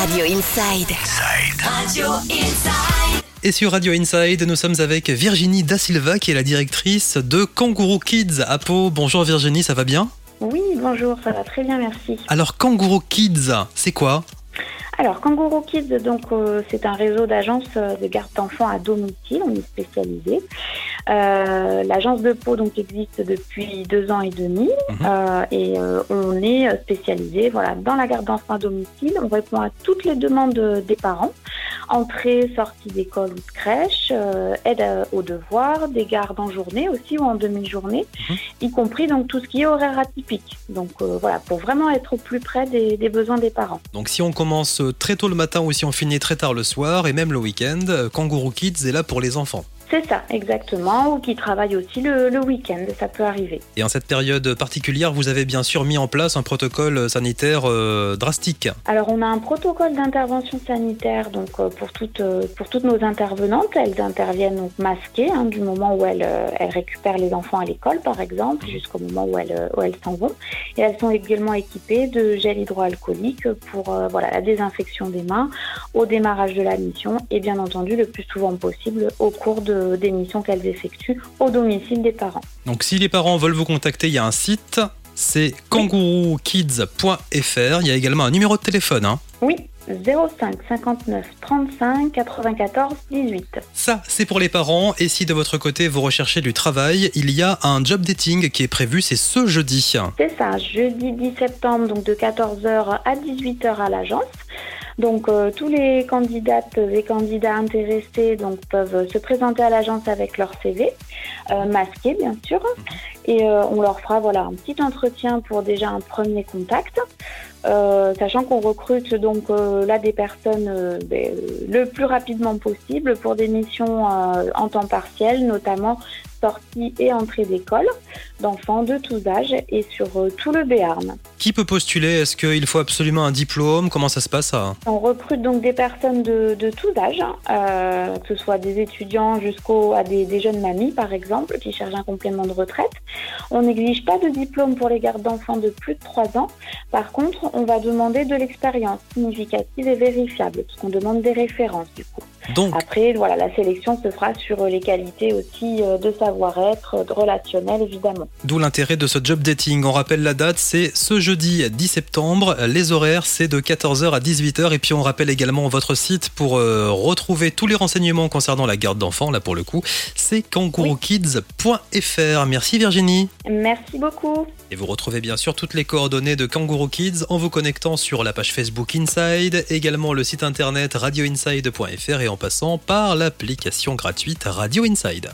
Radio Inside. Radio Inside. Et sur Radio Inside, nous sommes avec Virginie Da Silva, qui est la directrice de Kangourou Kids à Pau. Bonjour Virginie, ça va bien? Oui, bonjour, ça va très bien, merci. Alors Kangourou Kids, c'est quoi? Alors, Kangourou Kids, donc, euh, c'est un réseau d'agences euh, de garde d'enfants à domicile, on est spécialisé. Euh, L'agence de Pau donc, existe depuis deux ans et demi Mhm. euh, et euh, on est spécialisé voilà, dans la garde d'enfants à domicile. On répond à toutes les demandes des parents. Entrée, sortie d'école ou de crèche, aide aux devoirs, des gardes en journée aussi ou en demi-journée, Mhm. y compris donc tout ce qui est horaire atypique. Donc voilà, pour vraiment être au plus près des- des besoins des parents. Donc si on commence très tôt le matin ou si on finit très tard le soir et même le week-end, Kangourou Kids est là pour les enfants. C'est ça, exactement, ou qui travaillent aussi le, le week-end, ça peut arriver. Et en cette période particulière, vous avez bien sûr mis en place un protocole sanitaire euh, drastique. Alors on a un protocole d'intervention sanitaire donc euh, pour toutes euh, pour toutes nos intervenantes, elles interviennent donc masquées hein, du moment où elles elles récupèrent les enfants à l'école par exemple jusqu'au moment où elles où elles s'en vont et elles sont également équipées de gel hydroalcoolique pour voilà la désinfection des mains au démarrage de la mission et bien entendu le plus souvent possible au cours de des missions qu'elles effectuent au domicile des parents. Donc si les parents veulent vous contacter, il y a un site, c'est kangouroukids.fr. Il y a également un numéro de téléphone. hein. Oui, 05 59 35 94 18. Ça, c'est pour les parents. Et si de votre côté vous recherchez du travail, il y a un job dating qui est prévu, c'est ce jeudi. C'est ça, jeudi 10 septembre, donc de 14h à 18h à l'agence. Donc euh, tous les candidates et candidats intéressés donc, peuvent se présenter à l'agence avec leur CV, euh, masqué bien sûr, et euh, on leur fera voilà, un petit entretien pour déjà un premier contact. Sachant qu'on recrute donc là des personnes ben, le plus rapidement possible pour des missions en temps partiel, notamment sortie et entrée d'école d'enfants de tous âges et sur euh, tout le Béarn. Qui peut postuler? Est-ce qu'il faut absolument un diplôme? Comment ça se passe ça? On recrute donc des personnes de, de tous âges, euh, que ce soit des étudiants jusqu'au à des, des jeunes mamies par exemple qui cherchent un complément de retraite. On n'exige pas de diplôme pour les gardes d'enfants de plus de 3 ans. Par contre, on va demander de l'expérience significative et vérifiable, parce qu'on demande des références du coup. Donc, Après, voilà, la sélection se fera sur les qualités aussi euh, de savoir-être, euh, de relationnel évidemment. d'où l'intérêt de ce job dating. On rappelle la date, c'est ce jeudi 10 septembre. Les horaires, c'est de 14h à 18h. Et puis on rappelle également votre site pour euh, retrouver tous les renseignements concernant la garde d'enfants. Là pour le coup, c'est kangouroukids.fr. Merci Virginie. Merci beaucoup. Et vous retrouvez bien sûr toutes les coordonnées de Kangourou Kids en vous connectant sur la page Facebook Inside, également le site internet radioinside.fr et passant par l'application gratuite Radio Inside.